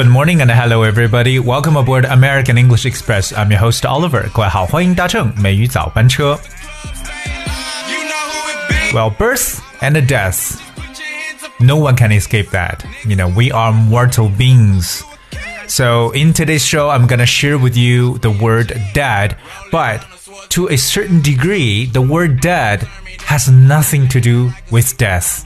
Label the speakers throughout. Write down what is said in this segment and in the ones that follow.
Speaker 1: Good morning and hello everybody. Welcome aboard American English Express. I'm your host Oliver. 各位好，欢迎搭乘美语早班车。Well, birth and death. No one can escape that. You know, we are mortal beings. So, in today's show, I'm gonna share with you the word dad, but to a certain degree, the word dad has nothing to do with death.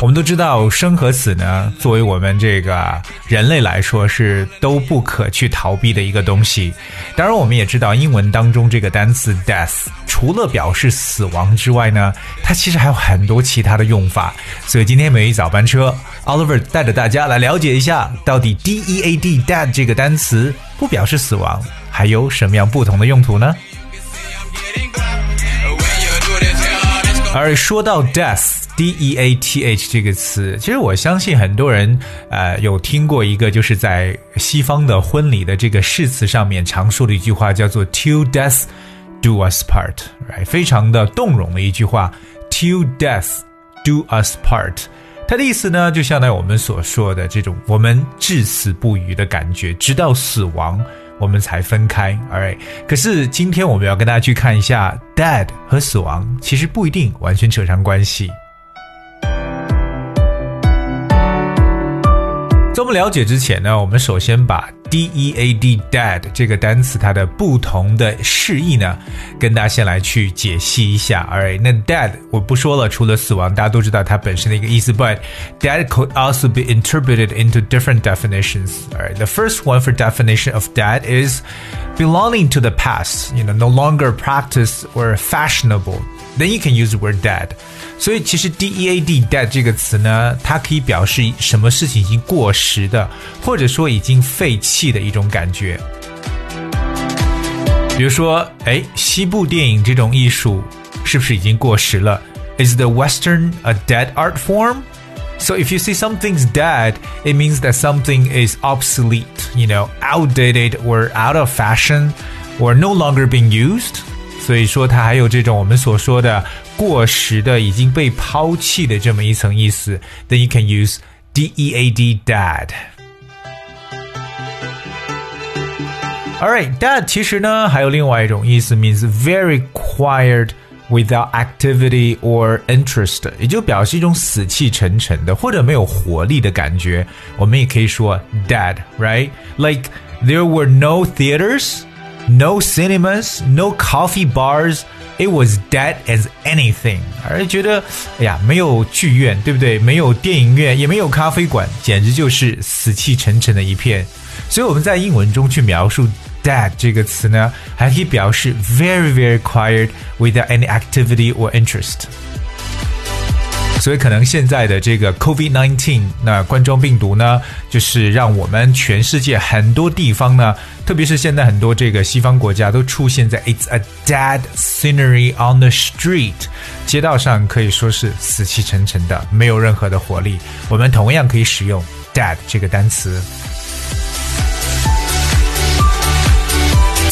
Speaker 1: 我们都知道，生和死呢，作为我们这个人类来说，是都不可去逃避的一个东西。当然，我们也知道，英文当中这个单词 death 除了表示死亡之外呢，它其实还有很多其他的用法。所以今天每一早班车，Oliver 带着大家来了解一下，到底 D E A D dead 这个单词不表示死亡，还有什么样不同的用途呢？而说到 death。D E A T H 这个词，其实我相信很多人呃有听过一个，就是在西方的婚礼的这个誓词上面常说的一句话，叫做 “Till death do us part”，非常的动容的一句话，“Till death do us part”。它的意思呢，就相当于我们所说的这种我们至死不渝的感觉，直到死亡。我们才分开，all right？。可是今天我们要跟大家去看一下，Dead 和死亡其实不一定完全扯上关系。在我们了解之前呢，我们首先把 D E A D dead 这个单词它的不同的释义呢，跟大家先来去解析一下。Alright，那 dead 我不说了，除了死亡，大家都知道它本身的一个意思。But dead could also be interpreted into different definitions. Alright, the first one for definition of dead is belonging to the past. You know, no longer practiced or fashionable. Then you can use the word dead. 所以其实 D E A D dead 这个词呢，它可以表示什么事情已经过时的，或者说已经废弃的一种感觉。比如说，哎，西部电影这种艺术是不是已经过时了？Is the Western a dead art form? So if you see something's dead, it means that something is obsolete, you know, outdated or out of fashion or no longer being used. 所以说它还有这种我们所说的过时的、已经被抛弃的这么一层意思。Then you can use dead dad. Alright, dad 其实呢还有另外一种意思，means very quiet without activity or interest，也就表示一种死气沉沉的或者没有活力的感觉。我们也可以说 dead，right？Like there were no theaters。 no cinemas, no coffee bars. It was dead as anything，而觉得，哎呀，没有剧院，对不对？没有电影院，也没有咖啡馆，简直就是死气沉沉的一片。所以我们在英文中去描述 dead 这个词呢，还可以表示 very very quiet without any activity or interest。 所以可能现在的这个 COVID nineteen 那冠状病毒呢，就是让我们全世界很多地方呢，特别是现在很多这个西方国家都出现在 It's a dead scenery on the street，街道上可以说是死气沉沉的，没有任何的活力。我们同样可以使用 dead 这个单词。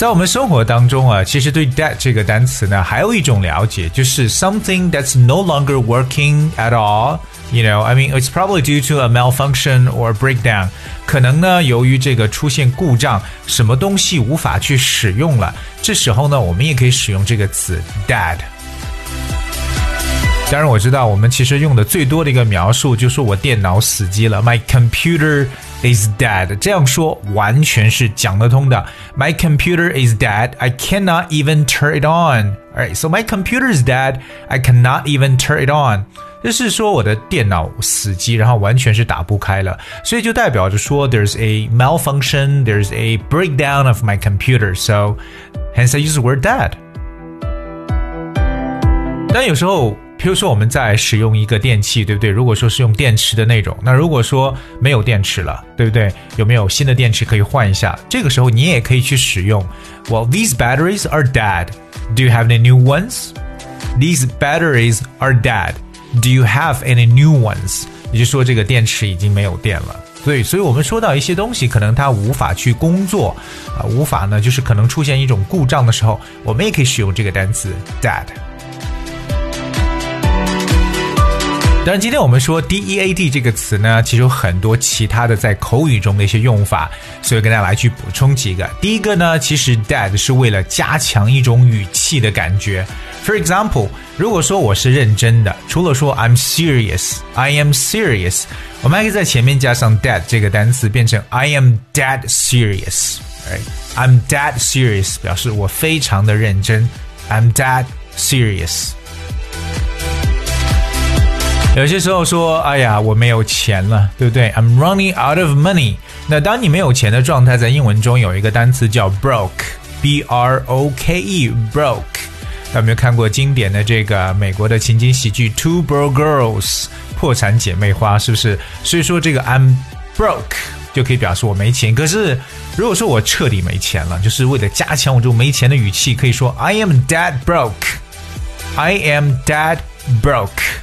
Speaker 1: 在我们生活当中啊，其实对 dead 这个单词呢，还有一种了解，就是 something that's no longer working at all。You know, I mean, it's probably due to a malfunction or breakdown。可能呢，由于这个出现故障，什么东西无法去使用了。这时候呢，我们也可以使用这个词 dead。当然，我知道我们其实用的最多的一个描述就是我电脑死机了，My computer。is dead。这样说完全是讲得通的。My computer is dead. I cannot even turn it on. Alright, so my computer is dead. I cannot even turn it on. 就是说我的电脑死机，然后完全是打不开了，所以就代表着说 there's a malfunction, there's a breakdown of my computer. So hence I use the word dead. 但有时候 比如说我们在使用一个电器，对不对？如果说是用电池的那种，那如果说没有电池了，对不对？有没有新的电池可以换一下？这个时候你也可以去使用。Well, these batteries are dead. Do you have any new ones? These batteries are dead. Do you have any new ones? 也就是说，这个电池已经没有电了。对，所以我们说到一些东西，可能它无法去工作，啊，无法呢，就是可能出现一种故障的时候，我们也可以使用这个单词 dead。当然，今天我们说 D E A D 这个词呢，其实有很多其他的在口语中的一些用法，所以跟大家来去补充几个。第一个呢，其实 Dad 是为了加强一种语气的感觉。For example，如果说我是认真的，除了说 I'm serious，I am serious，我们还可以在前面加上 Dad 这个单词，变成 I am dead serious。I'm dead serious，表示我非常的认真。I'm dead serious。有些时候说，哎呀，我没有钱了，对不对？I'm running out of money。那当你没有钱的状态，在英文中有一个单词叫 broke，b r o k e，broke。大家有没有看过经典的这个美国的情景喜剧《Two Broke Girls》破产姐妹花？是不是？所以说这个 I'm broke 就可以表示我没钱。可是如果说我彻底没钱了，就是为了加强我这种没钱的语气，可以说 I am dead broke。I am dead broke。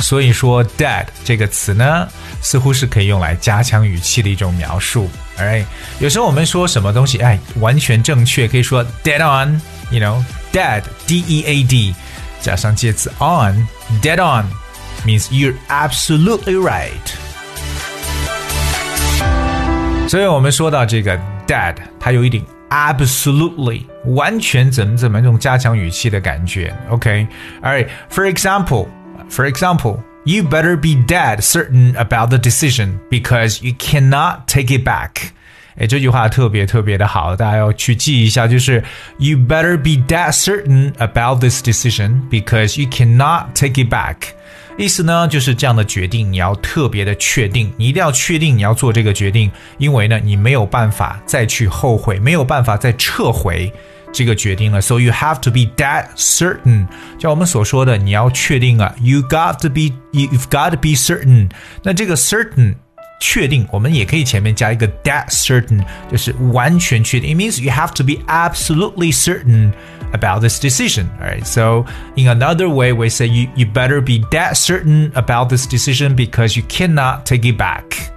Speaker 1: 所以说，dead 这个词呢，似乎是可以用来加强语气的一种描述。Alright，有时候我们说什么东西，哎，完全正确，可以说 dead on，you know，dead，d e a d，加上介词 on，dead on means you're absolutely right。所以我们说到这个 dead，它有一点 absolutely 完全怎么怎么这种加强语气的感觉。OK，Alright，for example。 For example, you better be dead certain about the decision because you cannot take it back. 哎，这句话特别特别的好，大家要去记一下。就是 You better be dead certain about this decision because you cannot take it back。意思呢，就是这样的决定你要特别的确定，你一定要确定你要做这个决定，因为呢，你没有办法再去后悔，没有办法再撤回。 这个决定了，so you have to be that certain。像我们所说的，你要确定啊，you got to be you've got to be certain。那这个 certain 确定，我们也可以前面加一个 that certain，就是完全确定。It means you have to be absolutely certain about this decision. Alright, so in another way, we say you you better be that certain about this decision because you cannot take it back.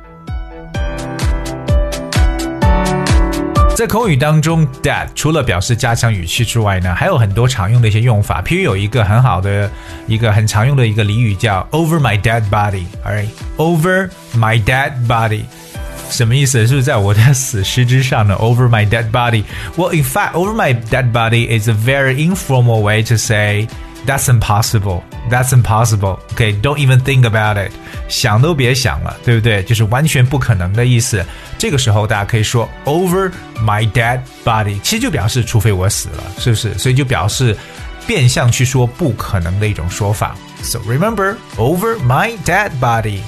Speaker 1: 在口语当中，that 除了表示加强语气之外呢，还有很多常用的一些用法。譬如有一个很好的一个很常用的一个俚语叫 "over my dead body"，alright，over my dead body，什么意思？是不是在我的死尸之上呢？Over my dead body。Well, in fact, over my dead body is a very informal way to say that's impossible. That's impossible. Okay, don't even think about it. 想都别想了，对不对？就是完全不可能的意思。这个时候大家可以说 over my dead body，其实就表示除非我死了，是不是？所以就表示变相去说不可能的一种说法。So remember over my dead body。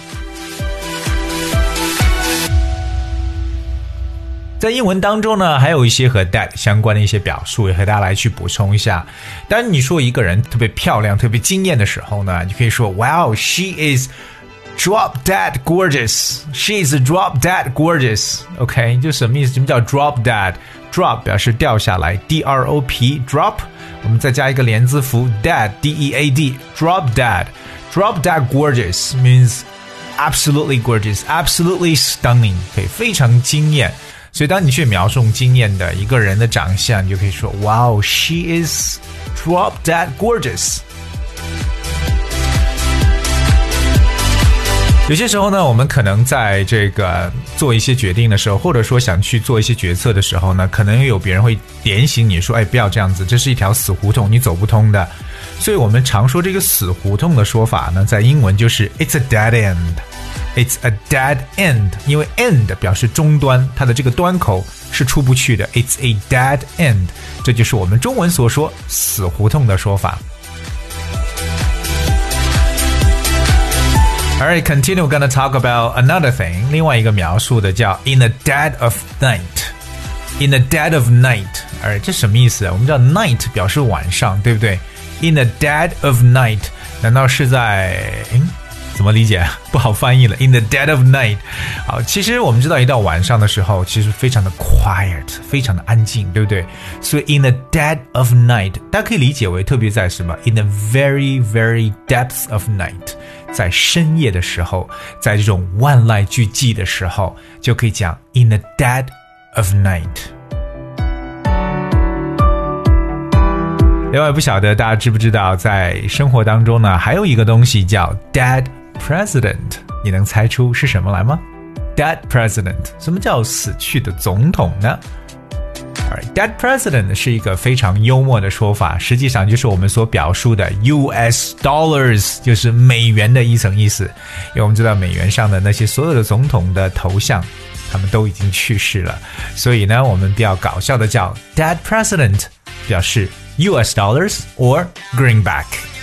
Speaker 1: 在英文当中呢，还有一些和 dead 相关的一些表述，也和大家来去补充一下。当你说一个人特别漂亮、特别惊艳的时候呢，你可以说 Wow, she is drop dead gorgeous. She is drop dead gorgeous. OK，就什么意思？什么叫 drop dead？drop 表示掉下来，D R O P drop，我们再加一个连字符 dead D E A D drop dead drop dead gorgeous means absolutely gorgeous, absolutely stunning，可以非常惊艳。所以，当你去描述惊艳的一个人的长相，你就可以说：“Wow, she is drop dead gorgeous。”有些时候呢，我们可能在这个做一些决定的时候，或者说想去做一些决策的时候呢，可能有别人会点醒你说：“哎，不要这样子，这是一条死胡同，你走不通的。”所以我们常说这个死胡同的说法呢，在英文就是 “It's a dead end”。It's a dead end，因为 end 表示终端，它的这个端口是出不去的。It's a dead end，这就是我们中文所说死胡同的说法。Alright, continue. We're gonna talk about another thing. 另外一个描述的叫 in the dead of night. In the dead of night. Alright，这什么意思啊？我们知道 night 表示晚上，对不对？In the dead of night，难道是在？ 怎么理解？不好翻译了。In the dead of night，好，其实我们知道，一到晚上的时候，其实非常的 quiet，非常的安静，对不对？所以 in the dead of night，大家可以理解为特别在什么？In the very very depths of night，在深夜的时候，在这种万籁俱寂的时候，就可以讲 in the dead of night。 另外，不晓得大家知不知道，在生活当中呢，还有一个东西叫 dead president，你能猜出是什么来吗？dead president，什么叫死去的总统呢？Dead president 是一个非常幽默的说法，实际上就是我们所表述的 U.S. dollars，就是美元的一层意思。因为我们知道美元上的那些所有的总统的头像，他们都已经去世了，所以呢，我们比较搞笑的叫 dead president，表示。US dollars or greenback。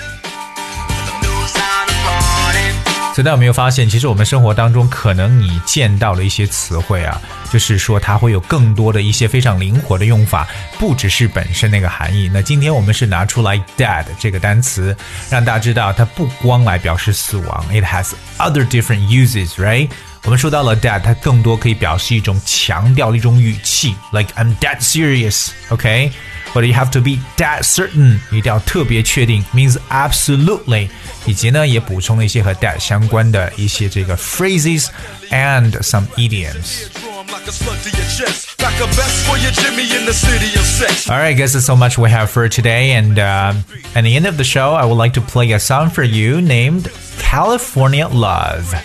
Speaker 1: 所以大家有没有发现，其实我们生活当中可能你见到的一些词汇啊，就是说它会有更多的一些非常灵活的用法，不只是本身那个含义。那今天我们是拿出来 dead 这个单词，让大家知道它不光来表示死亡，it has other different uses，right？我们说到了 dead，它更多可以表示一种强调的一种语气，like I'm dead serious，OK？、或者 you have to be that certain，一定要特别确定，means absolutely。以及呢，也补充了一些和 that 相关的一些这个 phrases and some idioms。All right, guys, that's so much we have for today. And uh, at the end of the show, I would like to play a song for you named California Love.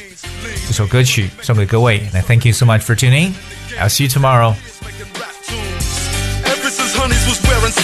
Speaker 1: 这首歌曲送给各位。And thank you so much for tuning. I'll see you tomorrow